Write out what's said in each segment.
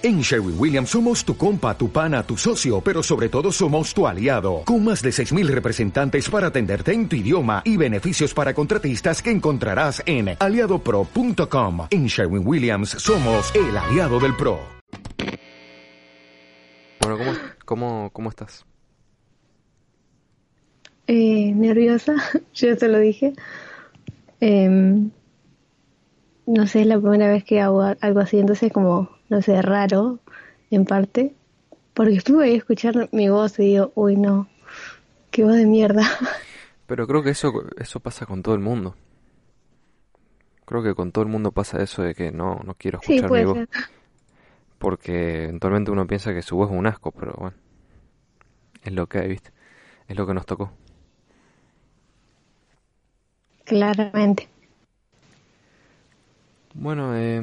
En Sherwin Williams somos tu compa, tu pana, tu socio, pero sobre todo somos tu aliado, con más de 6.000 representantes para atenderte en tu idioma y beneficios para contratistas que encontrarás en aliadopro.com. En Sherwin Williams somos el aliado del PRO. Bueno, ¿cómo, cómo, cómo estás? Eh, nerviosa, yo te lo dije. Em, no sé, es la primera vez que hago algo así, entonces como no sé, raro, en parte, porque estuve ahí a escuchar mi voz y digo, uy, no, qué voz de mierda. Pero creo que eso, eso pasa con todo el mundo. Creo que con todo el mundo pasa eso de que no, no quiero escuchar mi voz. Porque eventualmente uno piensa que su voz es un asco, pero bueno, es lo que hay, ¿viste? Es lo que nos tocó. Claramente. Bueno, eh,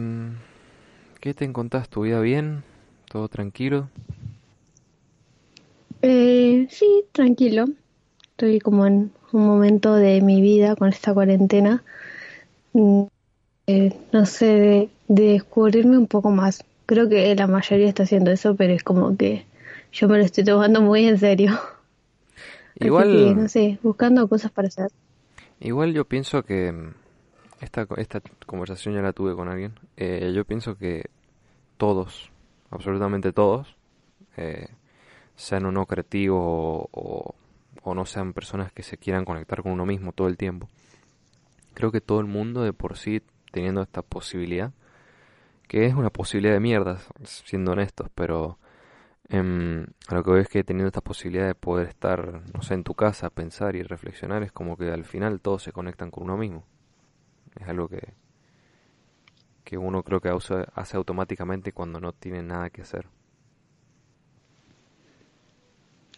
¿Qué te encontrás? ¿Tu vida bien? ¿Todo tranquilo? Eh, sí, tranquilo. Estoy como en un momento de mi vida con esta cuarentena. Mm, eh, no sé, de, descubrirme un poco más. Creo que la mayoría está haciendo eso, pero es como que yo me lo estoy tomando muy en serio. Igual. no sé, buscando cosas para hacer. Igual yo pienso que esta, esta conversación ya la tuve con alguien. Eh, yo pienso que todos, absolutamente todos, eh, sean o no creativos o, no sean personas que se quieran conectar con uno mismo todo el tiempo. Creo que todo el mundo de por sí teniendo esta posibilidad, que es una posibilidad de mierda, siendo honestos, pero a lo que veo es que teniendo esta posibilidad de poder estar, no sé, en tu casa, pensar y reflexionar, es como que al final todos se conectan con uno mismo. Es algo que, que uno creo que hace automáticamente cuando no tiene nada que hacer.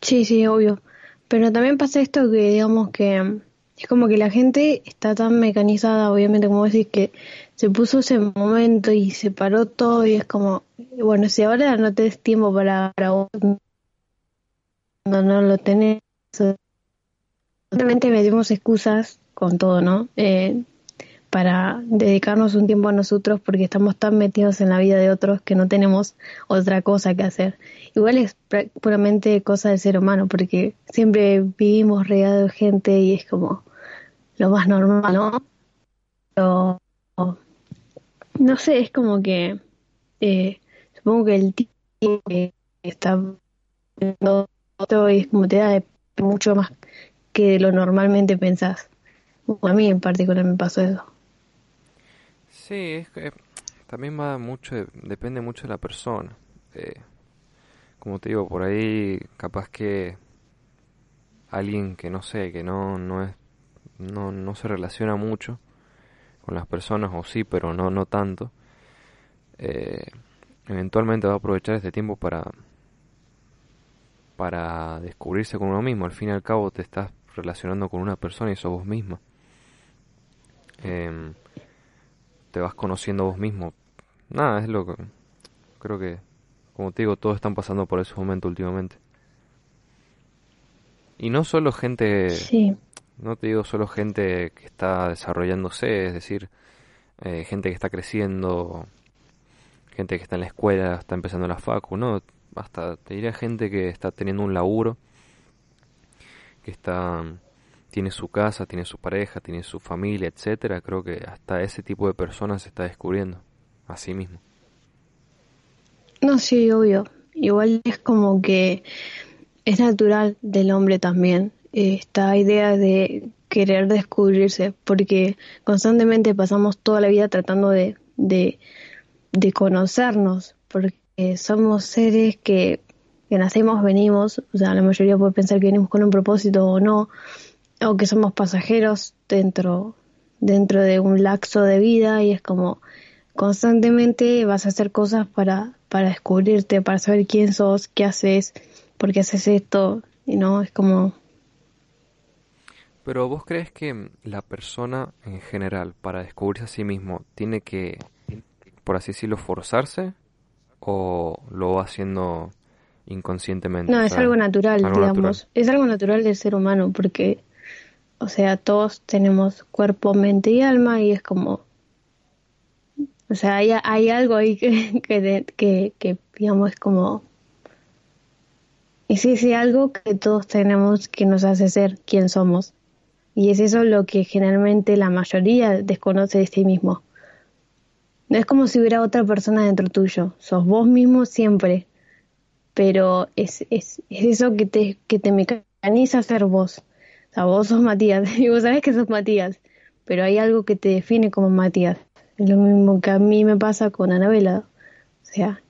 Sí, sí, obvio. Pero también pasa esto que digamos que es como que la gente está tan mecanizada, obviamente, como decís, que se puso ese momento y se paró todo y es como, bueno, si ahora no tenés tiempo para, para vos, no, no lo tenés, obviamente metemos excusas con todo, ¿no? Eh, para dedicarnos un tiempo a nosotros porque estamos tan metidos en la vida de otros que no tenemos otra cosa que hacer. Igual es puramente cosa del ser humano porque siempre vivimos rodeados de gente y es como lo más normal, ¿no? Pero, no sé, es como que eh, supongo que el tiempo que está todo es como te da mucho más que lo normalmente pensás. a mí en particular me pasó eso. Sí, es que también va mucho, depende mucho de la persona. Eh, como te digo, por ahí capaz que alguien que no sé, que no, no es, no, no se relaciona mucho con las personas, o sí, pero no, no tanto, eh, eventualmente va a aprovechar este tiempo para, para descubrirse con uno mismo. Al fin y al cabo te estás relacionando con una persona y sos vos misma. Eh, te vas conociendo vos mismo. Nada, es lo que creo que, como te digo, todos están pasando por ese momento últimamente. Y no solo gente, no te digo solo gente que está desarrollándose, es decir, eh, gente que está creciendo, gente que está en la escuela, está empezando la facu, no, hasta te diría gente que está teniendo un laburo, que está tiene su casa, tiene su pareja, tiene su familia, etcétera, creo que hasta ese tipo de personas se está descubriendo a sí mismo. No, sí, obvio. Igual es como que es natural del hombre también esta idea de querer descubrirse, porque constantemente pasamos toda la vida tratando de, de, de conocernos, porque somos seres que, que nacemos, venimos, o sea, la mayoría puede pensar que venimos con un propósito o no, o que somos pasajeros dentro, dentro de un laxo de vida y es como constantemente vas a hacer cosas para, para descubrirte, para saber quién sos, qué haces, por qué haces esto, y no, es como... Pero vos crees que la persona en general, para descubrirse a sí mismo, tiene que, por así decirlo, forzarse o lo va haciendo inconscientemente? No, es algo natural, digamos. Es algo natural del ser humano, porque o sea, todos tenemos cuerpo, mente y alma y es como O sea, hay, hay algo ahí que, que, que, digamos, es como... Es ese algo que todos tenemos que nos hace ser quien somos. Y es eso lo que generalmente la mayoría desconoce de sí mismo. No es como si hubiera otra persona dentro tuyo. Sos vos mismo siempre. Pero es, es, es eso que te, que te mecaniza ser vos. Sea, vos sos Matías. Y vos sabés que sos Matías. Pero hay algo que te define como Matías. Es lo mismo que a mí me pasa con Anabela. O sea,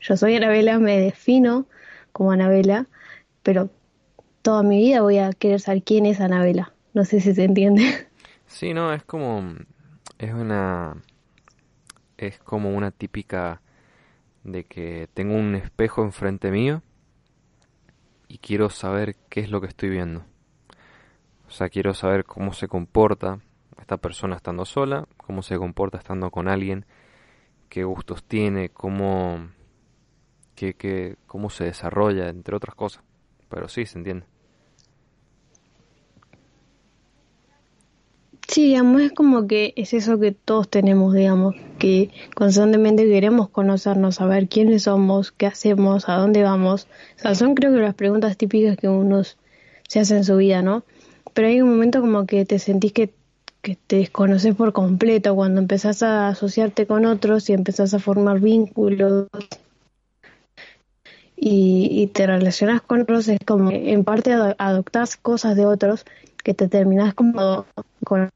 yo soy Anabela, me defino como Anabela, pero toda mi vida voy a querer saber quién es Anabela. No sé si se entiende. Sí, no, es como es una es como una típica de que tengo un espejo enfrente mío y quiero saber qué es lo que estoy viendo. O sea, quiero saber cómo se comporta esta persona estando sola, cómo se comporta estando con alguien, qué gustos tiene, cómo, qué, qué, cómo se desarrolla, entre otras cosas. Pero sí, se entiende. Sí, digamos, es como que es eso que todos tenemos, digamos, que constantemente queremos conocernos, saber quiénes somos, qué hacemos, a dónde vamos. O sea, son creo que las preguntas típicas que uno se hace en su vida, ¿no? Pero hay un momento como que te sentís que, que te desconoces por completo cuando empezás a asociarte con otros y empezás a formar vínculos y, y te relacionas con otros, es como que en parte adoptás cosas de otros que te terminás como con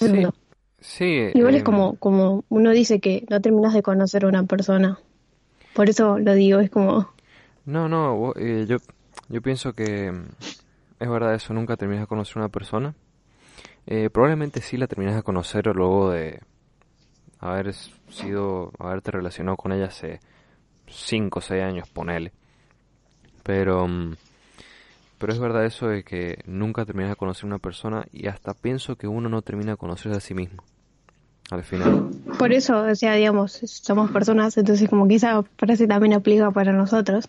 Sí, sí Igual es em, como, como uno dice que no terminas de conocer a una persona. Por eso lo digo, es como... No, no, eh, yo, yo pienso que mm, es verdad eso, nunca terminas de conocer a una persona. Eh, probablemente sí la terminas de conocer luego de haber sido, haberte relacionado con ella hace 5 o 6 años, ponele. Pero, mm, pero es verdad eso de que nunca terminas de conocer a una persona y hasta pienso que uno no termina de conocerse a sí mismo. Al final. Por eso, o sea, digamos, somos personas, entonces como esa frase también aplica para nosotros.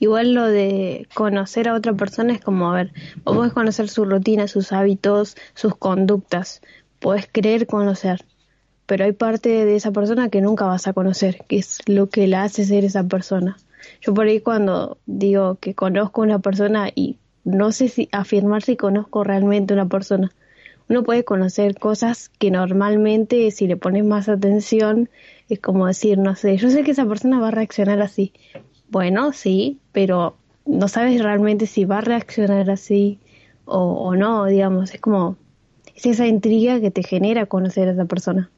Igual lo de conocer a otra persona es como, a ver, vos podés conocer su rutina, sus hábitos, sus conductas, podés creer conocer, pero hay parte de esa persona que nunca vas a conocer, que es lo que la hace ser esa persona. Yo por ahí cuando digo que conozco a una persona y no sé si afirmar si conozco realmente a una persona, uno puede conocer cosas que normalmente si le pones más atención es como decir, no sé, yo sé que esa persona va a reaccionar así. Bueno, sí, pero no sabes realmente si va a reaccionar así o, o no, digamos, es como, es esa intriga que te genera conocer a esa persona.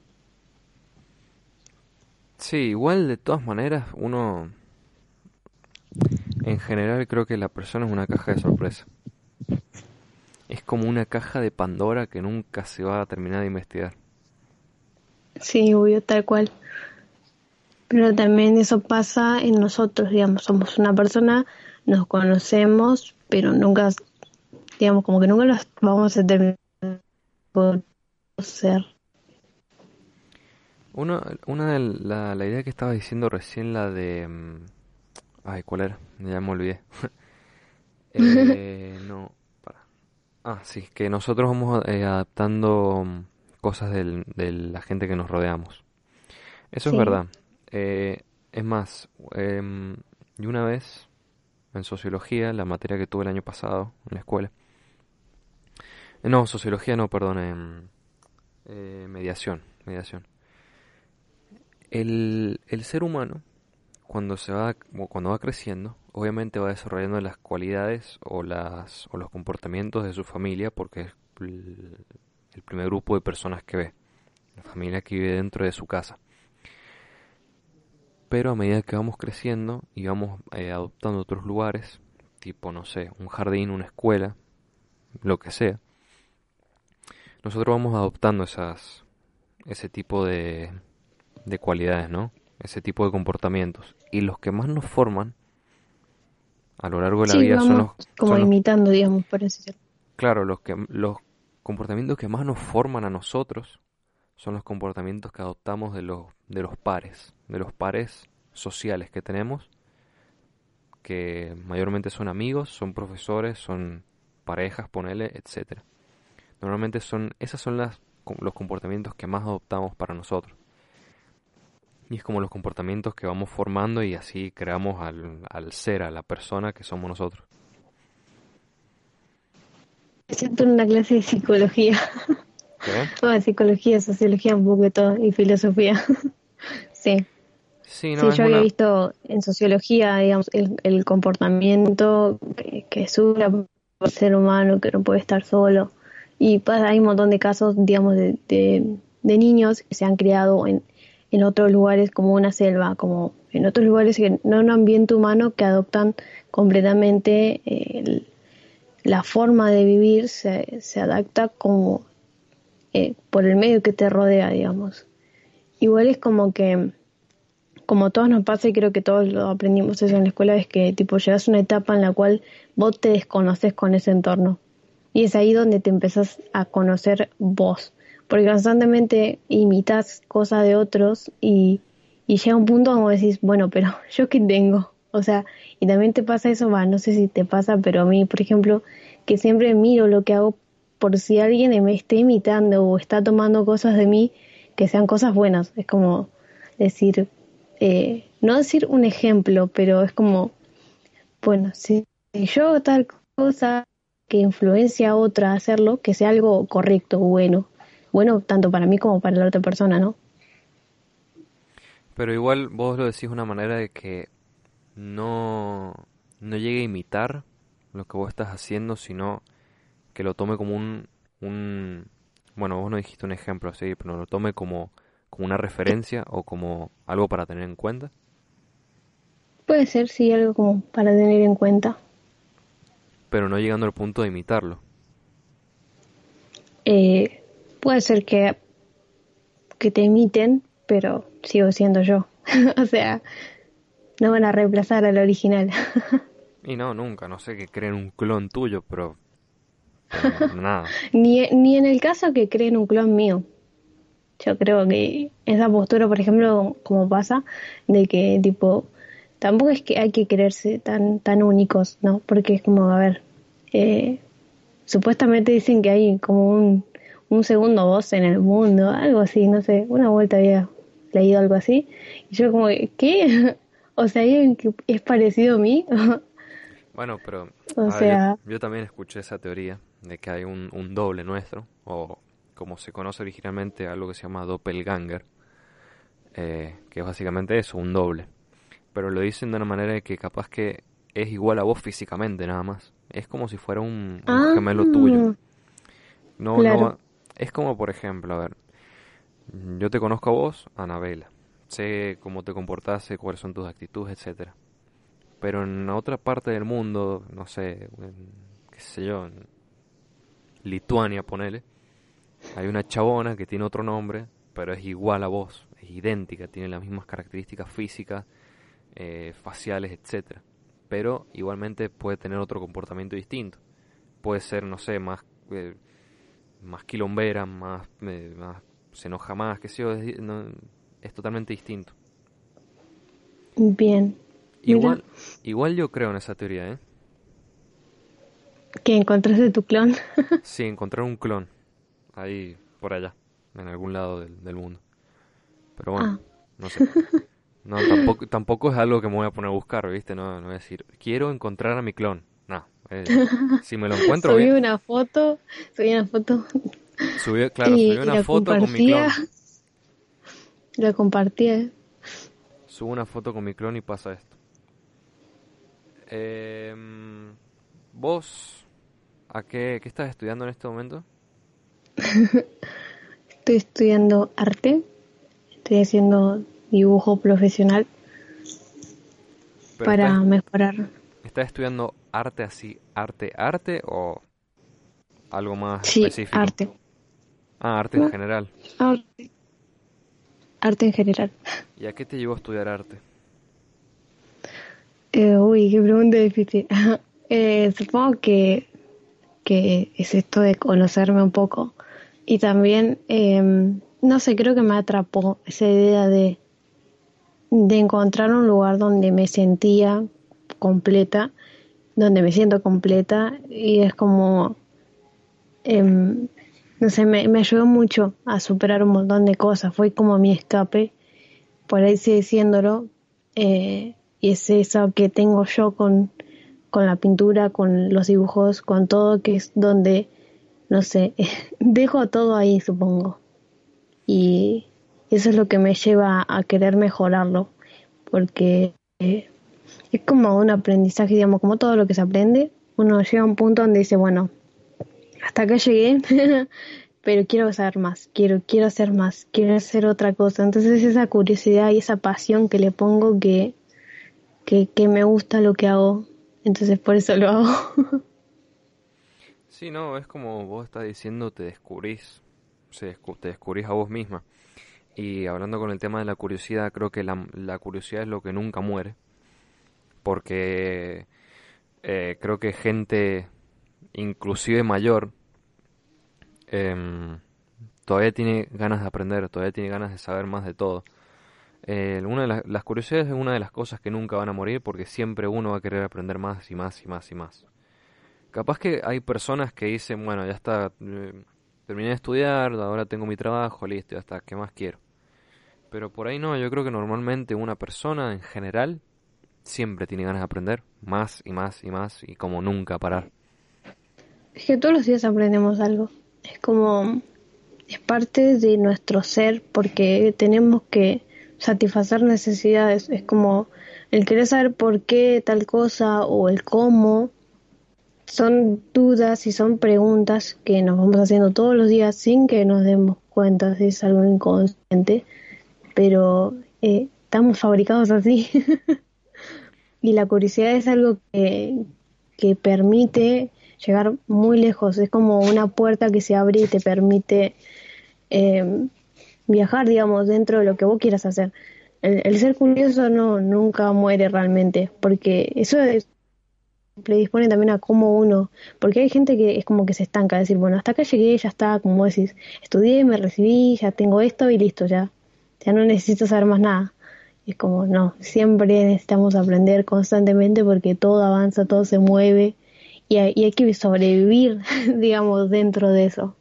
Sí, igual de todas maneras, uno en general creo que la persona es una caja de sorpresa. Es como una caja de Pandora que nunca se va a terminar de investigar. Sí, obvio, tal cual. Pero también eso pasa en nosotros, digamos, somos una persona, nos conocemos, pero nunca, digamos, como que nunca nos vamos a terminar de conocer. Uno, una de la, la idea que estaba diciendo recién, la de... mm, Ay, ¿cuál era? Ya me olvidé. Eh, no, para. Ah, sí, que nosotros vamos eh, adaptando mm, cosas del- de la gente que nos rodeamos. Eso es verdad. Eh, es más, em, y una vez en sociología, la materia que tuve el año pasado en la escuela. eh, No, sociología no, perdón, en eh, mediación, mediación. El, el ser humano, cuando se va, cuando va creciendo, obviamente va desarrollando las cualidades o las, o los comportamientos de su familia, porque es el primer grupo de personas que ve, la familia que vive dentro de su casa. Pero a medida que vamos creciendo y vamos eh, adoptando otros lugares, tipo, no sé, un jardín, una escuela, lo que sea, nosotros vamos adoptando esas, ese tipo de, de cualidades, ¿no? Ese tipo de comportamientos. Y los que más nos forman a lo largo de la Sí, vida son los, como son los- imitando, digamos, por así decirlo. claro, los que los comportamientos que más nos forman a nosotros son los comportamientos que adoptamos de los de los pares, de los pares sociales que tenemos, que mayormente son amigos, son profesores, son parejas, ponele, etcétera. Normalmente son esas son las los comportamientos que más adoptamos para nosotros. Y es como los comportamientos que vamos formando y así creamos al, al ser, a la persona que somos nosotros. Siento una clase de psicología. ¿Qué? psicología, sociología, un poco de todo, y filosofía. sí. Sí, yo había visto en sociología, digamos, el, comportamiento que, que sube el ser humano, que no puede estar solo. Y pasa, hay un montón de casos, digamos, de, de, niños que se han criado en, en otros lugares como una selva, como en otros lugares que no un ambiente humano que adoptan completamente eh, la forma de vivir, se, se adapta como eh, por el medio que te rodea, digamos. Igual es como que como todos nos pasa y creo que todos lo aprendimos eso en la escuela, es que tipo llegas a una etapa en la cual vos te desconoces con ese entorno. Y es ahí donde te empezás a conocer vos. Porque constantemente imitas cosas de otros y, y llega un punto donde decís, bueno, pero yo qué tengo. O sea, y también te pasa eso, va, no sé si te pasa, pero a mí, por ejemplo, que siempre miro lo que hago por si alguien me esté imitando o está tomando cosas de mí que sean cosas buenas. Es como decir, eh, no decir un ejemplo, pero es como, bueno, si yo hago tal cosa que influencia a otra a hacerlo, que sea algo correcto, bueno, bueno tanto para mí como para la otra persona, ¿no? Pero igual vos lo decís de una manera de que no, no llegue a imitar lo que vos estás haciendo, sino que lo tome como un, un bueno, vos no dijiste un ejemplo así, pero lo tome como como una referencia o como algo para tener en cuenta? Puede ser, sí, algo como para tener en cuenta. Pero no llegando al punto de imitarlo. Eh, puede ser que, que te imiten, pero sigo siendo yo. o sea, no van a reemplazar al original. y no, nunca, no sé que creen un clon tuyo, pero, nada. ni, ni en el caso que creen un clon mío. Yo creo que esa postura, por ejemplo, como pasa, de que tipo, tampoco es que hay que creerse tan, tan únicos, ¿no? Porque es como, a ver, eh, supuestamente dicen que hay como un, un segundo voz en el mundo, algo así, no sé, una vuelta había leído algo así, y yo como, ¿qué? o sea, que es parecido a mí? bueno, pero o sea... yo, también escuché esa teoría de que hay un, un doble nuestro, o como se conoce originalmente, algo que se llama doppelganger, eh, que es básicamente eso, un doble. Pero lo dicen de una manera de que capaz que es igual a vos físicamente nada más. Es como si fuera un, ah. gemelo tuyo. No, no, es como por ejemplo, a ver, yo te conozco a vos, Anabela. Sé cómo te comportas, sé cuáles son tus actitudes, etcétera. Pero en otra parte del mundo, no sé, qué sé yo, en Lituania, ponele, hay una chabona que tiene otro nombre, pero es igual a vos, es idéntica, tiene las mismas características físicas, eh, faciales, etcétera. Pero igualmente puede tener otro comportamiento distinto. Puede ser, no sé, más, eh, más quilombera, más, eh, más, se enoja más, que sé yo, es, es totalmente distinto. Bien. Igual, igual yo creo en esa teoría, ¿eh? ¿Que encontraste tu clon? sí, encontrar un clon ahí por allá, en algún lado del, mundo. Pero bueno, ah. no sé. No, tampoco, tampoco es algo que me voy a poner a buscar, ¿viste? No, no voy a decir, quiero encontrar a mi clon. No, eh, si me lo encuentro subí una foto, subí una foto. Subí, claro, subí una foto con mi clon. Lo compartí. Subo una foto con mi clon y pasa esto. Eh, ¿Vos a qué, qué estás estudiando en este momento? Estoy estudiando arte, estoy haciendo dibujo profesional para mejorar. ¿Estás estudiando arte así, arte, arte o algo más sí, específico? arte. Ah, arte en general. Arte. arte en general. ¿Y a qué te llevó a estudiar arte? Eh, uy, qué pregunta difícil. eh, supongo que, que es esto de conocerme un poco. Y también, em, no sé, creo que me atrapó esa idea de, de encontrar un lugar donde me sentía completa, donde me siento completa. Y es como, em, no sé, me, ayudó mucho a superar un montón de cosas, fue como mi escape, por ahí sigue diciéndolo, eh, y es eso que tengo yo con, con la pintura, con los dibujos, con todo, que es donde, no sé, dejo todo ahí, supongo. Y eso es lo que me lleva a querer mejorarlo, porque eh, es como un aprendizaje, digamos, como todo lo que se aprende, uno llega a un punto donde dice, bueno, hasta acá llegué, pero quiero saber más, quiero, quiero hacer más, quiero hacer otra cosa. Entonces esa curiosidad y esa pasión que le pongo que, que, que me gusta lo que hago, entonces por eso lo hago. sí, no, es como vos estás diciendo, te descubrís, te descubrís a vos misma. Y hablando con el tema de la curiosidad, creo que la, la curiosidad es lo que nunca muere. Porque eh, creo que gente, inclusive mayor, eh, todavía tiene ganas de aprender, todavía tiene ganas de saber más de todo. Eh, una de las curiosidades es una de las cosas que nunca van a morir porque siempre uno va a querer aprender más y más y más y más. Capaz que hay personas que dicen, bueno, ya está, eh, terminé de estudiar, ahora tengo mi trabajo, listo, ya está, ¿qué más quiero? Pero por ahí no, yo creo que normalmente una persona en general siempre tiene ganas de aprender más y más y más y como nunca parar. Es que todos los días aprendemos algo. Es como, es parte de nuestro ser porque tenemos que satisfacer necesidades. Es como el querer saber por qué tal cosa o el cómo. Son dudas y son preguntas que nos vamos haciendo todos los días sin que nos demos cuenta es algo inconsciente, pero eh, estamos fabricados así. y la curiosidad es algo que, que permite llegar muy lejos, es como una puerta que se abre y te permite eh, viajar, digamos, dentro de lo que vos quieras hacer. El, ser curioso no nunca muere realmente, porque eso predispone también a cómo uno, porque hay gente que es como que se estanca, decir, bueno, hasta acá llegué, ya está, como decís, estudié, me recibí, ya tengo esto y listo, ya, ya no necesito saber más nada. Es como, no, siempre necesitamos aprender constantemente porque todo avanza, todo se mueve y y hay que sobrevivir, digamos, dentro de eso.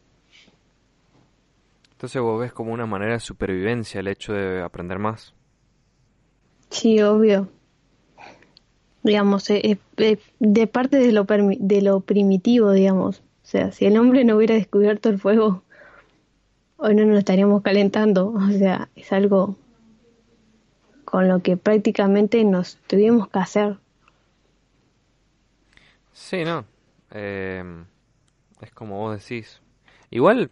Entonces vos ves como una manera de supervivencia el hecho de aprender más. Sí, obvio. Digamos, eh, eh, eh, de parte de lo, de lo primitivo, digamos. O sea, si el hombre no hubiera descubierto el fuego, hoy no nos estaríamos calentando. O sea, es algo con lo que prácticamente nos tuvimos que hacer. Sí, no. Eh, es como vos decís. Igual,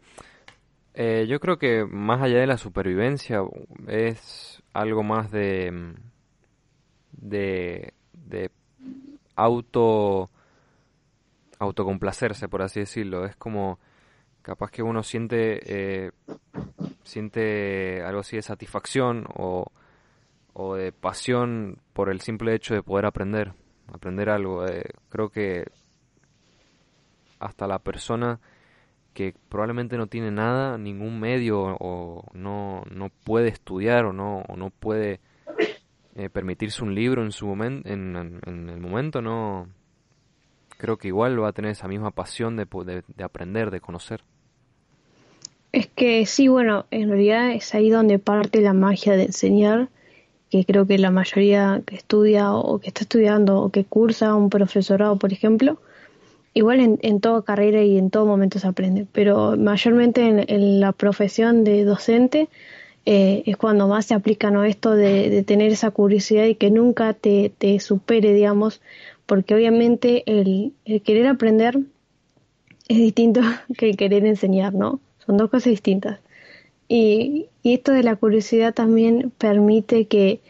eh, yo creo que más allá de la supervivencia es algo más de de, de auto autocomplacerse por así decirlo es como capaz que uno siente eh, siente algo así de satisfacción o o de pasión por el simple hecho de poder aprender, aprender algo. Eh, creo que hasta la persona que probablemente no tiene nada, ningún medio o no, no puede estudiar o no, o no puede eh, permitirse un libro en su momento, en, el momento, no creo que igual va a tener esa misma pasión de, de, de aprender, de conocer. Es que sí, bueno, en realidad es ahí donde parte la magia de enseñar que creo que la mayoría que estudia o que está estudiando o que cursa un profesorado, por ejemplo, igual en, en toda carrera y en todo momento se aprende, pero mayormente en, la profesión de docente eh, es cuando más se aplica ¿no? esto de, tener esa curiosidad y que nunca te, te supere, digamos, porque obviamente el, el querer aprender es distinto que el querer enseñar, ¿no? Son dos cosas distintas. Y, esto de la curiosidad también permite que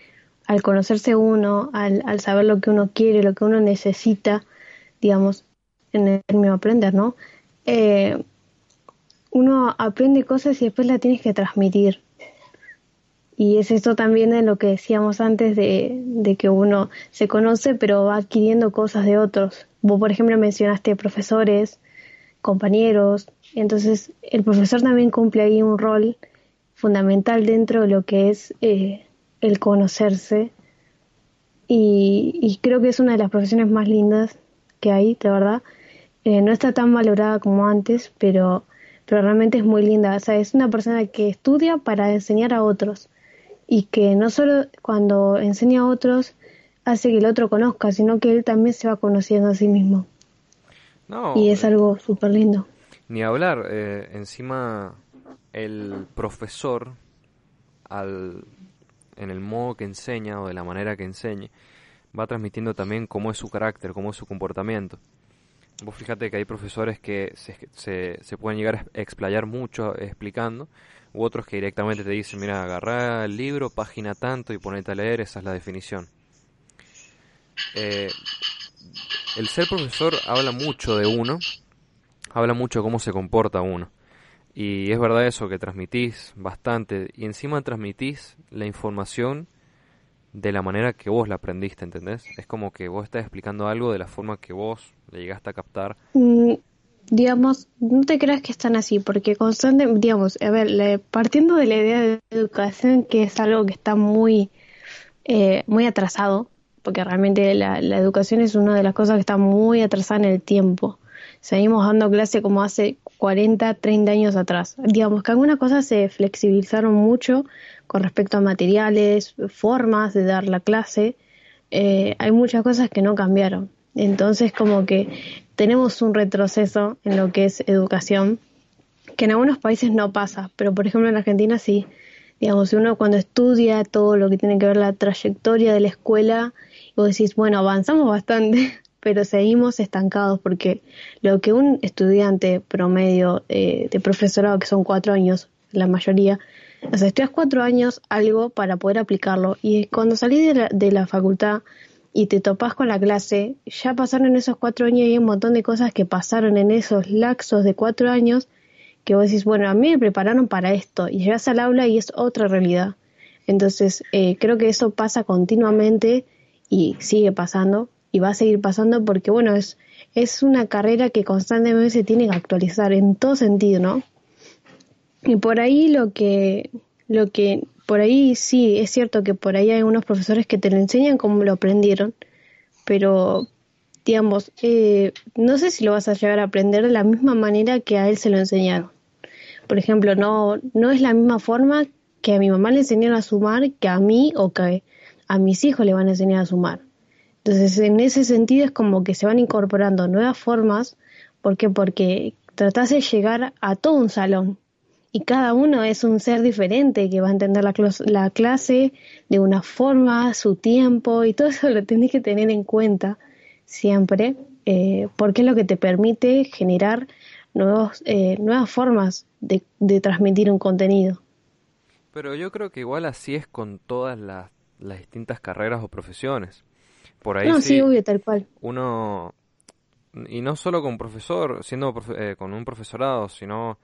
al conocerse uno, al, al, saber lo que uno quiere, lo que uno necesita, digamos, en el término aprender, ¿no? Eh, uno aprende cosas y después las tienes que transmitir. Y es esto también de lo que decíamos antes de, de, que uno se conoce, pero va adquiriendo cosas de otros. Vos, por ejemplo, mencionaste profesores, compañeros, entonces el profesor también cumple ahí un rol fundamental dentro de lo que es eh, el conocerse y, creo que es una de las profesiones más lindas que hay, de verdad. Eh, no está tan valorada como antes, pero, pero realmente es muy linda. O sea, es una persona que estudia para enseñar a otros y que no solo cuando enseña a otros hace que el otro conozca, sino que él también se va conociendo a sí mismo. y es algo súper lindo. Ni hablar, eh, encima el profesor, al, en el modo que enseña o de la manera que enseñe, va transmitiendo también cómo es su carácter, cómo es su comportamiento. Vos fíjate que hay profesores que se, se, se pueden llegar a explayar mucho explicando, u otros que directamente te dicen, mira, agarrá el libro, página tanto y ponete a leer, esa es la definición. Eh, el ser profesor habla mucho de uno, habla mucho de cómo se comporta uno. Y es verdad eso, que transmitís bastante y encima transmitís la información de la manera que vos la aprendiste, ¿entendés? Es como que vos estás explicando algo de la forma que vos le llegaste a captar. Mm, digamos, no te creas que están así, porque constante, digamos, a ver, partiendo de la idea de educación, que es algo que está muy, eh, muy atrasado, porque realmente la, educación es una de las cosas que está muy atrasada en el tiempo. Seguimos dando clase como hace 40, 30 años atrás. Digamos que algunas cosas se flexibilizaron mucho con respecto a materiales, formas de dar la clase. Eh, hay muchas cosas que no cambiaron. Entonces como que tenemos un retroceso en lo que es educación, que en algunos países no pasa, pero por ejemplo en Argentina sí. Digamos, uno cuando estudia todo lo que tiene que ver la trayectoria de la escuela, y vos decís, bueno, avanzamos bastante, pero seguimos estancados porque lo que un estudiante promedio eh, de profesorado, que son cuatro años, la mayoría, o sea, estudias cuatro años algo para poder aplicarlo y cuando salís de la, de la facultad y te topas con la clase, ya pasaron esos cuatro años y hay un montón de cosas que pasaron en esos laxos de cuatro años que vos decís, bueno, a mí me prepararon para esto y llegas al aula y es otra realidad. Entonces, eh, creo que eso pasa continuamente y sigue pasando y va a seguir pasando porque, bueno, es, es una carrera que constantemente se tiene que actualizar en todo sentido, ¿no? Y por ahí lo que, lo que, por ahí sí, es cierto que por ahí hay unos profesores que te lo enseñan como lo aprendieron, pero digamos, eh, no sé si lo vas a llegar a aprender de la misma manera que a él se lo enseñaron. Por ejemplo, no, no es la misma forma que a mi mamá le enseñaron a sumar que a mí o que a mis hijos le van a enseñar a sumar. Entonces, en ese sentido es como que se van incorporando nuevas formas. ¿Por qué? Porque tratás de llegar a todo un salón y cada uno es un ser diferente que va a entender la, la clase de una forma, su tiempo y todo eso lo tenés que tener en cuenta siempre eh, porque es lo que te permite generar nuevos, eh, nuevas formas de, de, transmitir un contenido. Pero yo creo que igual así es con todas las, las distintas carreras o profesiones. Por ahí no, sí, obvio, tal cual. Uno, y no solo con profesor, siendo eh, con un profesorado, sino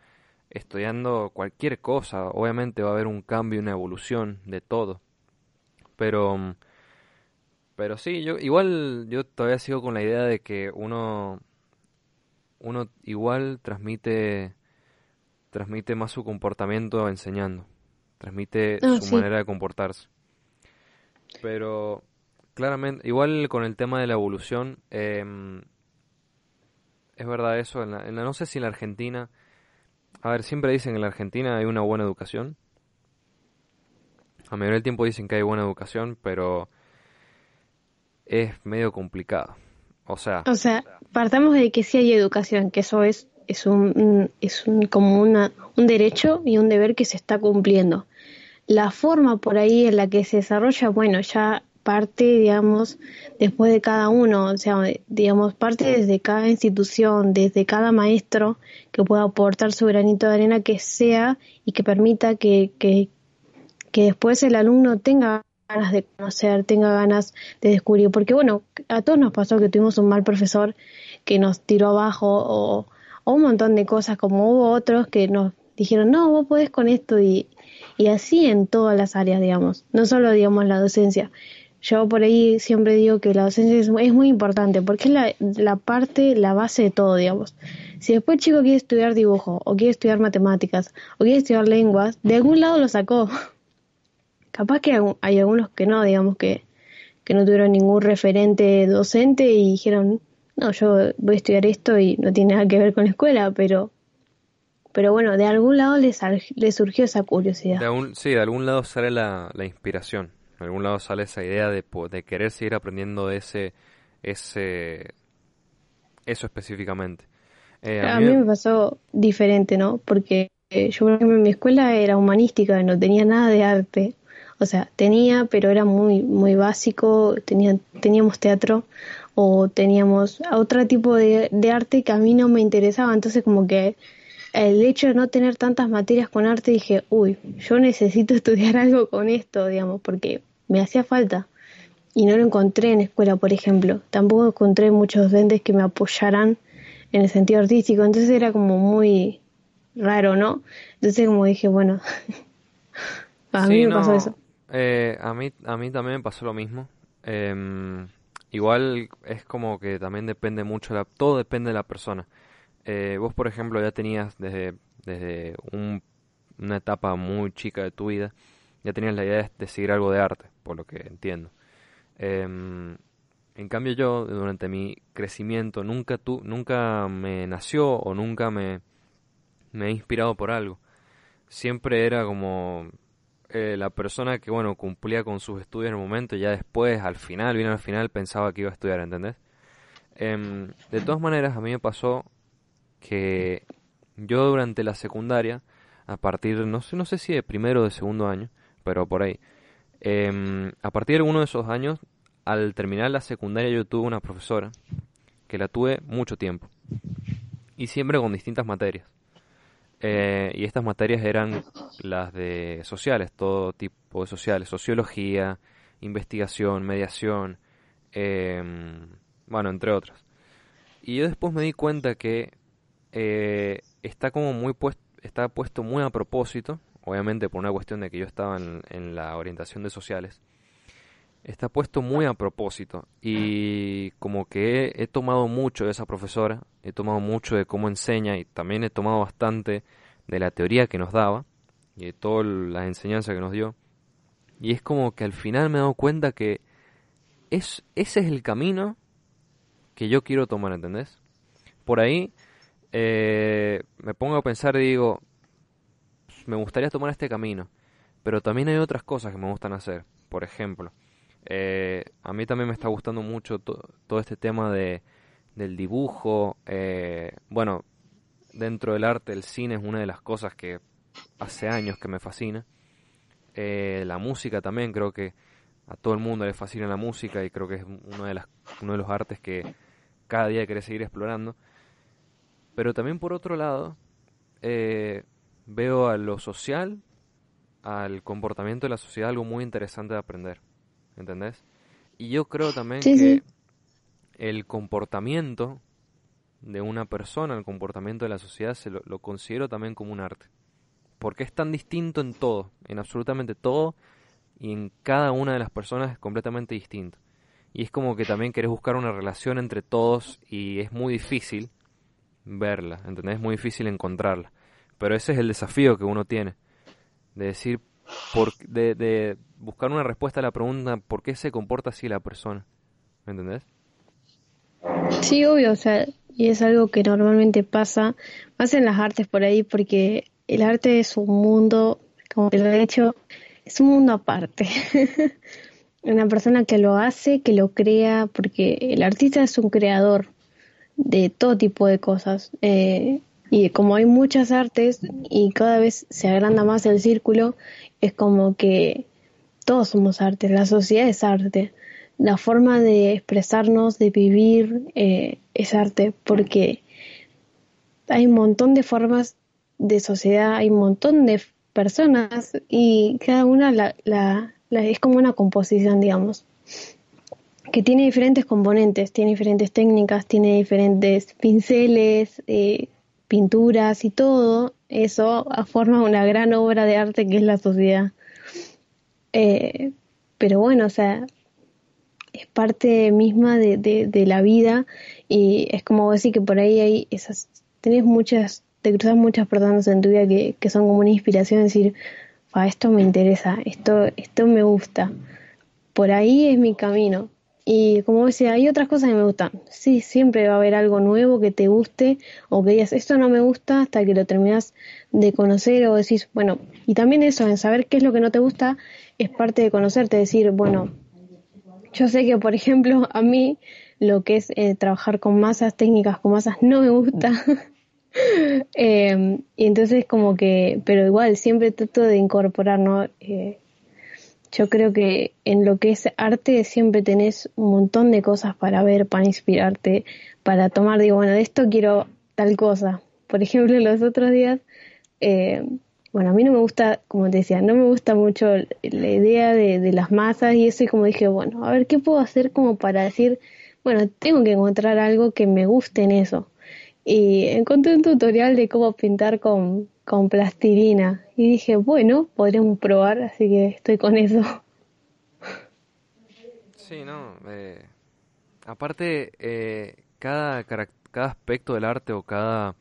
estudiando cualquier cosa, obviamente va a haber un cambio, una evolución de todo. Pero pero sí, yo igual yo todavía sigo con la idea de que uno uno igual transmite transmite más su comportamiento enseñando, transmite ah, su manera de comportarse. Pero claramente, igual con el tema de la evolución, em, es verdad eso, en la, no sé si en la Argentina a ver, siempre dicen que en la Argentina hay una buena educación. A medida del tiempo dicen que hay buena educación, pero es medio complicado. O sea, o sea, partamos de que sí hay educación, que eso es es un es un, como una, un derecho y un deber que se está cumpliendo. La forma por ahí en la que se desarrolla, bueno, ya parte, digamos, después de cada uno, o sea, digamos, parte desde cada institución, desde cada maestro que pueda aportar su granito de arena que sea y que permita que, que, después el alumno tenga ganas de conocer, tenga ganas de descubrir, porque bueno, a todos nos pasó que tuvimos un mal profesor que nos tiró abajo o, o un montón de cosas, como hubo otros que nos dijeron, no, vos podés con esto y, y así en todas las áreas, digamos, no solo, digamos, la docencia. Yo por ahí siempre digo que la docencia es, muy importante porque es la, la, parte, la base de todo, digamos. Si después el chico quiere estudiar dibujo o quiere estudiar matemáticas o quiere estudiar lenguas, de algún lado lo sacó. Capaz que hay algunos que no, digamos que, que no tuvieron ningún referente docente y dijeron, no, yo voy a estudiar esto y no tiene nada que ver con la escuela, pero pero bueno, de algún lado le, le surgió esa curiosidad. De sí, de algún lado sale la, la inspiración, de algún lado sale esa idea de, de querer seguir aprendiendo de ese, ese, eso específicamente. Eh, a, mí, me pasó diferente, ¿no? Porque eh, yo, por ejemplo, en mi escuela era humanística, no tenía nada de arte. O sea, tenía, pero era muy, muy básico. Tenía, teníamos teatro o teníamos otro tipo de, de arte que a mí no me interesaba. Entonces, como que el hecho de no tener tantas materias con arte, dije, uy, yo necesito estudiar algo con esto, digamos, porque me hacía falta. Y no lo encontré en escuela, por ejemplo. Tampoco encontré muchos docentes que me apoyaran en el sentido artístico, entonces era como muy raro, ¿no? Entonces como dije, bueno, a mí me pasó eso. Eh, a, mí, a mí también me pasó lo mismo. Em, igual es como que también depende mucho, la, todo depende de la persona. Eh, vos, por ejemplo, ya tenías desde, desde una etapa muy chica de tu vida, ya tenías la idea de, seguir algo de arte, por lo que entiendo. Eh, en cambio yo, durante mi crecimiento, nunca, tu, nunca me nació o nunca me, me he inspirado por algo. Siempre era como eh, la persona que, bueno, cumplía con sus estudios en el momento y ya después, al final, bien al final, pensaba que iba a estudiar, ¿entendés? Em, de todas maneras, a mí me pasó que yo durante la secundaria, a partir, no sé, no sé si de primero o de segundo año, pero por ahí, em, a partir de uno de esos años al terminar la secundaria yo tuve una profesora que la tuve mucho tiempo y siempre con distintas materias. Eh, y estas materias eran las de sociales, todo tipo de sociales, sociología, investigación, mediación, em, bueno, entre otras. Y yo después me di cuenta que eh, está como muy puesto, está puesto muy a propósito, obviamente por una cuestión de que yo estaba en la orientación de sociales, está puesto muy a propósito y como que he, tomado mucho de esa profesora, he tomado mucho de cómo enseña y también he tomado bastante de la teoría que nos daba y de todas las enseñanzas que nos dio. Y es como que al final me he dado cuenta que es, ese es el camino que yo quiero tomar, ¿entendés? Por ahí eh, me pongo a pensar y digo, me gustaría tomar este camino, pero también hay otras cosas que me gustan hacer. Por ejemplo, eh, a mí también me está gustando mucho todo este tema de, del dibujo. Eh, bueno, dentro del arte, el cine es una de las cosas que hace años que me fascina. Eh, la música también, creo que a todo el mundo le fascina la música y creo que es uno de, las, uno de los artes que cada día quiere seguir explorando. Pero también por otro lado, veo a lo social, al comportamiento de la sociedad algo muy interesante de aprender. ¿entendés? Y yo creo también que el comportamiento de una persona, el comportamiento de la sociedad, se lo, considero también como un arte. Porque es tan distinto en todo, en absolutamente todo, y en cada una de las personas es completamente distinto. Y es como que también querés buscar una relación entre todos y es muy difícil verla, ¿entendés? Es muy difícil encontrarla. Pero ese es el desafío que uno tiene, de decir, por, de, buscar una respuesta a la pregunta ¿por qué se comporta así la persona? ¿Me entendés? Sí, obvio, o sea, y es algo que normalmente pasa más en las artes por ahí, porque el arte es un mundo, como te lo he dicho, es un mundo aparte. Una persona que lo hace, que lo crea, porque el artista es un creador de todo tipo de cosas. Eh, y como hay muchas artes y cada vez se agranda más el círculo, es como que todos somos arte, la sociedad es arte, la forma de expresarnos, de vivir eh, es arte, porque hay un montón de formas de sociedad, hay un montón de personas y cada una la, la, es como una composición, digamos, que tiene diferentes componentes, tiene diferentes técnicas, tiene diferentes pinceles, eh, pinturas y todo eso forma una gran obra de arte que es la sociedad. Eh, pero bueno, o sea, es parte misma de, de, la vida y es como decir que por ahí hay esas, tenés muchas, te cruzas muchas personas en tu vida que, que son como una inspiración, decir, esto me interesa, esto, esto me gusta. Por ahí es mi camino. Y como decía, hay otras cosas que me gustan. Sí, siempre va a haber algo nuevo que te guste o que digas, esto no me gusta hasta que lo terminas de conocer o decís, bueno, y también eso, en saber qué es lo que no te gusta, es parte de conocerte, decir, bueno, yo sé que, por ejemplo, a mí lo que es eh, trabajar con masas, técnicas con masas, no me gusta. eh, y entonces como que, pero igual, siempre trato de incorporar, ¿no? Eh, yo creo que en lo que es arte siempre tenés un montón de cosas para ver, para inspirarte, para tomar, digo, bueno, de esto quiero tal cosa. Por ejemplo, los otros días, eh, bueno, a mí no me gusta, como te decía, no me gusta mucho la idea de, de, las masas y eso, y como dije, bueno, a ver, ¿qué puedo hacer como para decir, bueno, tengo que encontrar algo que me guste en eso? Y encontré un tutorial de cómo pintar con, con plastilina. Y dije, bueno, podríamos probar, así que estoy con eso. Sí, no. Eh, aparte, eh, cada, cada aspecto del arte o cada,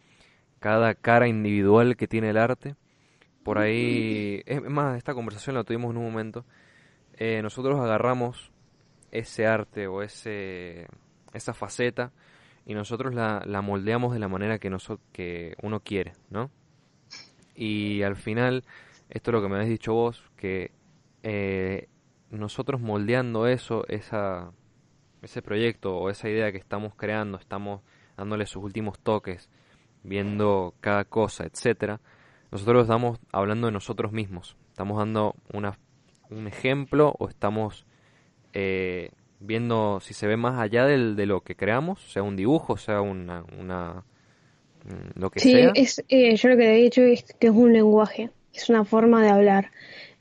cada cara individual que tiene el arte, por ahí, es más, esta conversación la tuvimos en un momento, eh, nosotros agarramos ese arte o ese, esa faceta y nosotros la, la moldeamos de la manera que, que uno quiere, ¿no? Y al final, esto es lo que me habéis dicho vos, que eh, nosotros moldeando eso, esa, ese proyecto o esa idea que estamos creando, estamos dándole sus últimos toques, viendo cada cosa, etcétera, nosotros estamos hablando de nosotros mismos, estamos dando una, un ejemplo o estamos eh, viendo si se ve más allá del, de lo que creamos, sea un dibujo, sea una, una lo que sí, Es, eh, yo lo que he dicho es que es un lenguaje, es una forma de hablar.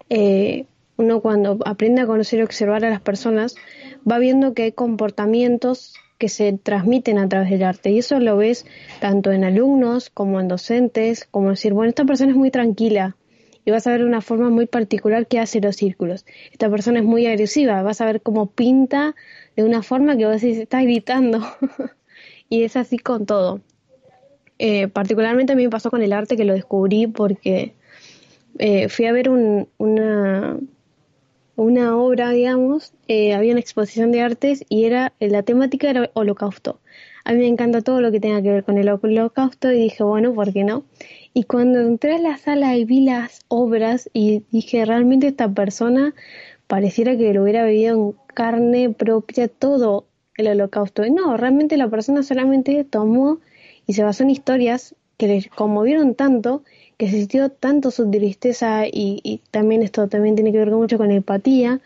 Eh, uno cuando aprende a conocer y observar a las personas va viendo que hay comportamientos que se transmiten a través del arte y eso lo ves tanto en alumnos como en docentes, como decir, bueno, esta persona es muy tranquila y vas a ver una forma muy particular que hace los círculos. Esta persona es muy agresiva, vas a ver cómo pinta de una forma que vos decís, está gritando. y es así con todo. Eh, particularmente a mí me pasó con el arte que lo descubrí porque eh, fui a ver una, una obra, digamos, eh, había una exposición de artes y era la temática era holocausto. A mí me encanta todo lo que tenga que ver con el holocausto y dije, bueno, ¿por qué no? Y cuando entré a la sala y vi las obras y dije, realmente esta persona pareciera que lo hubiera vivido en carne propia todo el holocausto. Y no, realmente la persona solamente tomó y se basó en historias que les conmovieron tanto que se sintió tanto su tristeza y, también esto también tiene que ver mucho con empatía,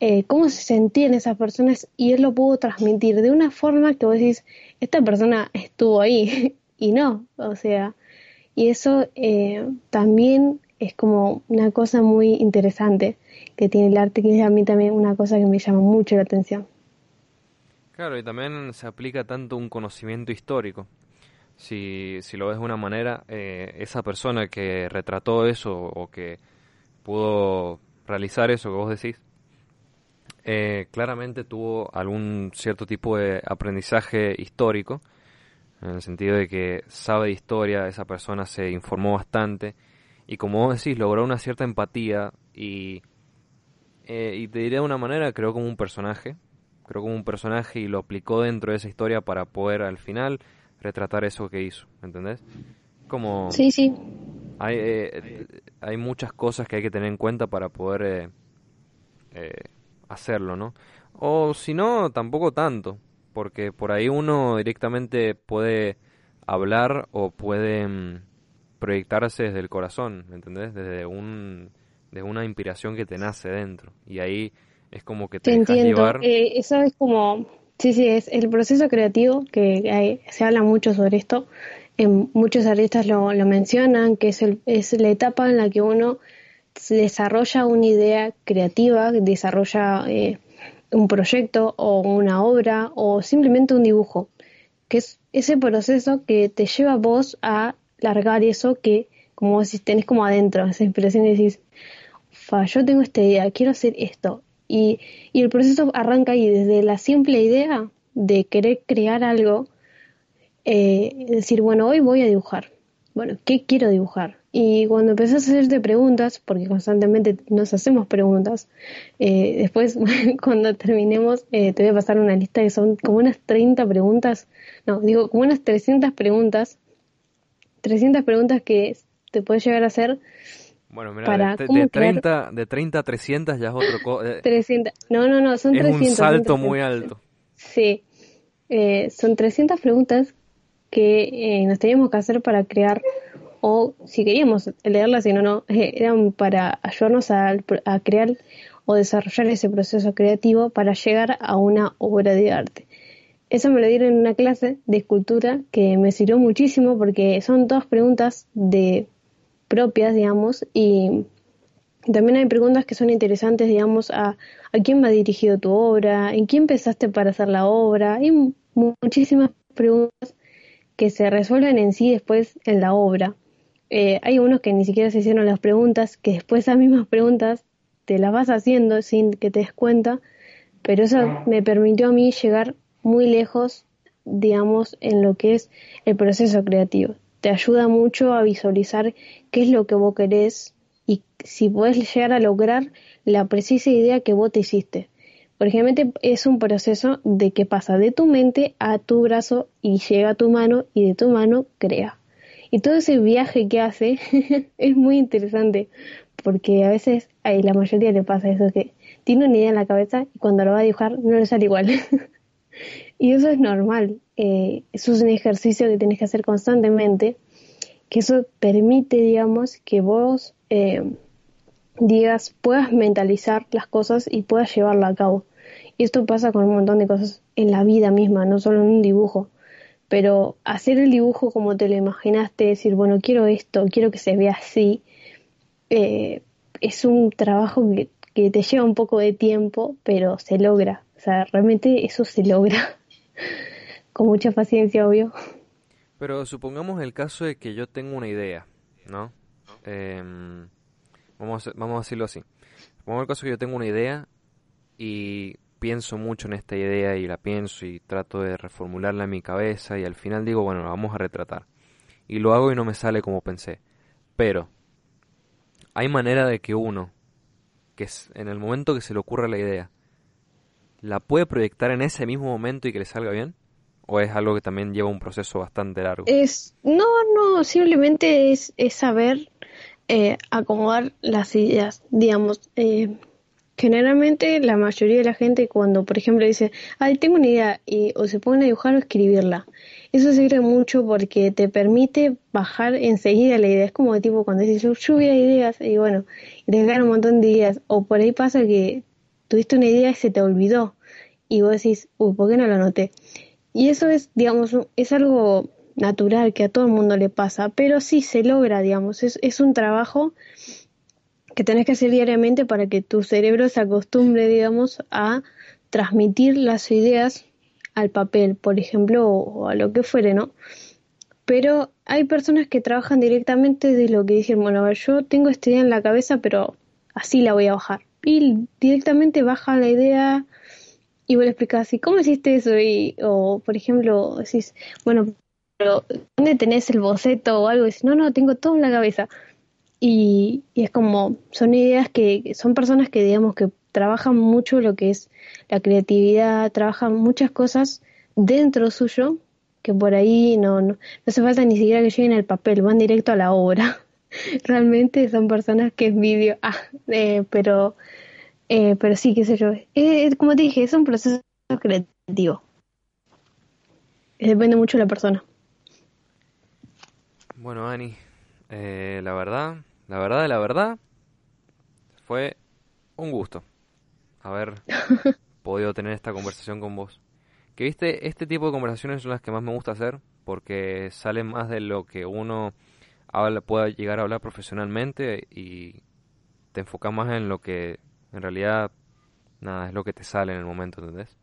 eh, cómo se sentían esas personas y él lo pudo transmitir de una forma que vos decís, esta persona estuvo ahí y no, o sea, y eso eh, también es como una cosa muy interesante que tiene el arte, que es a mí también una cosa que me llama mucho la atención. Claro, y también se aplica tanto un conocimiento histórico si, si lo ves de una manera, eh, esa persona que retrató eso o que pudo realizar eso que vos decís, eh, claramente tuvo algún cierto tipo de aprendizaje histórico, en el sentido de que sabe de historia, esa persona se informó bastante y como vos decís, logró una cierta empatía y, eh, y te diré de una manera, creo como un personaje, creo como un personaje y lo aplicó dentro de esa historia para poder al final retratar eso que hizo, ¿entendés? Como... Sí, sí. Hay, eh, hay muchas cosas que hay que tener en cuenta para poder eh, eh, hacerlo, ¿no? O si no, tampoco tanto, porque por ahí uno directamente puede hablar o puede mm, proyectarse desde el corazón, ¿me entendés? Desde un de una inspiración que te nace dentro y ahí es como que te, te dejas llevar. eso es como Sí, sí, es el proceso creativo, que se habla mucho sobre esto. En muchos artistas lo, mencionan, que es, el, es la etapa en la que uno desarrolla una idea creativa, desarrolla eh, un proyecto o una obra o simplemente un dibujo, que es ese proceso que te lleva a vos a largar eso que, como vos tenés como adentro, esa inspiración y decís, Fa, yo tengo esta idea, quiero hacer esto, y, y el proceso arranca ahí, desde la simple idea de querer crear algo, eh, decir, bueno, hoy voy a dibujar. Bueno, ¿qué quiero dibujar? Y cuando empezás a hacerte preguntas, porque constantemente nos hacemos preguntas, eh, después cuando terminemos eh, te voy a pasar una lista que son como unas 30 preguntas, no, digo como unas 300 preguntas, 300 preguntas que te puedes llegar a hacer. Bueno, mira, de, 30, de 30 a 300 ya es otro... 300, eh, no, no, no, son es un salto muy alto. Sí, son 300 preguntas que nos teníamos que hacer para crear o si queríamos leerlas, si no, no, eh, eran para ayudarnos a, crear o desarrollar ese proceso creativo para llegar a una obra de arte. Eso me lo dieron en una clase de escultura que me sirvió muchísimo porque son todas preguntas de propias, digamos, y también hay preguntas que son interesantes, digamos, a, a quién va dirigido tu obra, en quién empezaste para hacer la obra. Hay muchísimas preguntas que se resuelven en sí después en la obra. Eh, hay unos que ni siquiera se hicieron las preguntas, que después esas mismas preguntas te las vas haciendo sin que te des cuenta, pero eso me permitió a mí llegar muy lejos, digamos, en lo que es el proceso creativo. Te ayuda mucho a visualizar qué es lo que vos querés y si puedes llegar a lograr la precisa idea que vos te hiciste. Por ejemplo, es un proceso de que pasa de tu mente a tu brazo y llega a tu mano y de tu mano crea. Y todo ese viaje que hace es muy interesante, porque a veces a la mayoría le pasa eso, que tiene una idea en la cabeza y cuando lo va a dibujar no le sale igual. y eso es normal, eh, eso es un ejercicio que tienes que hacer constantemente, que eso permite, digamos, que vos eh, digas, puedas mentalizar las cosas y puedas llevarlo a cabo. Y esto pasa con un montón de cosas en la vida misma, no solo en un dibujo pero hacer el dibujo como te lo imaginaste, decir, bueno, quiero esto, quiero que se vea así, eh, es un trabajo que, que, te lleva un poco de tiempo, pero se logra. O sea, realmente eso se logra. Con mucha paciencia, obvio. Pero supongamos el caso de que yo tengo una idea, ¿no? Em, vamos, a, vamos a decirlo así. Supongamos el caso de que yo tengo una idea y pienso mucho en esta idea y la pienso y trato de reformularla en mi cabeza y al final digo, bueno, la vamos a retratar. Y lo hago y no me sale como pensé. Pero, hay manera de que uno, que es en el momento que se le ocurra la idea, la puede proyectar en ese mismo momento y que le salga bien? ¿O es algo que también lleva un proceso bastante largo? Es, no, no, simplemente es, es saber eh, acomodar las ideas, digamos. Eh, Generalmente la mayoría de la gente cuando, por ejemplo, dice, ay, tengo una idea, y, o se pone a dibujar o escribirla. Eso sirve mucho porque te permite bajar enseguida la idea. Es como tipo cuando dices lluvia de ideas y bueno, y te un montón de ideas. O por ahí pasa que tuviste una idea y se te olvidó. Y vos decís, uy, ¿por qué no la anoté? Y eso es, digamos, es algo natural que a todo el mundo le pasa, pero sí se logra, digamos, es, es un trabajo que tenés que hacer diariamente para que tu cerebro se acostumbre, digamos, a transmitir las ideas al papel, por ejemplo, o, a lo que fuere, ¿no? Pero hay personas que trabajan directamente de lo que dicen, bueno, a ver, yo tengo esta idea en la cabeza, pero así la voy a bajar. Y directamente baja la idea y vos le explicás, ¿y cómo hiciste eso? Y, o, por ejemplo, decís, bueno, pero ¿dónde tenés el boceto o algo? Y no, no, tengo todo en la cabeza. Y, es como, son ideas que, son personas que digamos que trabajan mucho lo que es la creatividad, trabajan muchas cosas dentro suyo, que por ahí no, no, hace falta ni siquiera que lleguen al papel, van directo a la obra. Realmente son personas que envidio, ah, eh, pero, eh, pero sí, qué sé yo. Eh, como te dije, es un proceso creativo. Depende mucho de la persona. Bueno, Ani, eh, la verdad, la verdad, la verdad, fue un gusto haber podido tener esta conversación con vos. Que viste, este tipo de conversaciones son las que más me gusta hacer porque salen más de lo que uno habla, pueda llegar a hablar profesionalmente y te enfocas más en lo que en realidad nada es lo que te sale en el momento, ¿entendés?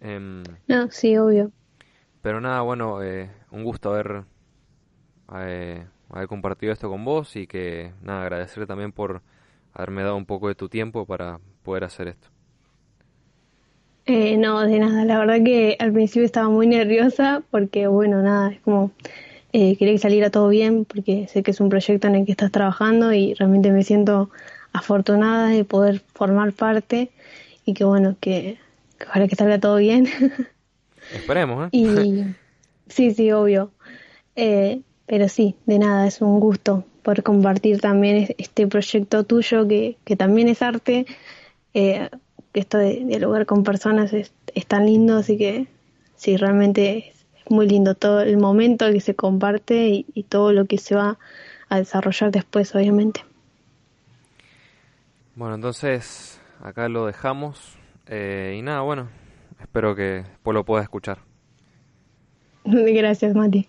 Em, no, sí, obvio. Pero nada, bueno, eh, un gusto haber eh, haber compartido esto con vos y que nada, agradecerle también por haberme dado un poco de tu tiempo para poder hacer esto. Eh, no, de nada, la verdad que al principio estaba muy nerviosa porque bueno, nada, es como eh, quería que saliera todo bien porque sé que es un proyecto en el que estás trabajando y realmente me siento afortunada de poder formar parte y que bueno, que, que ojalá que salga todo bien. Esperemos, ¿eh? y sí, sí, obvio. Eh, pero sí, de nada, es un gusto poder compartir también este proyecto tuyo que, que también es arte. Eh, esto de dialogar con personas es, es tan lindo, así que sí, realmente es muy lindo todo el momento que se comparte y, todo lo que se va a desarrollar después, obviamente. Bueno, entonces acá lo dejamos. Eh, y nada, bueno, espero que después lo pueda escuchar. Gracias, Mati.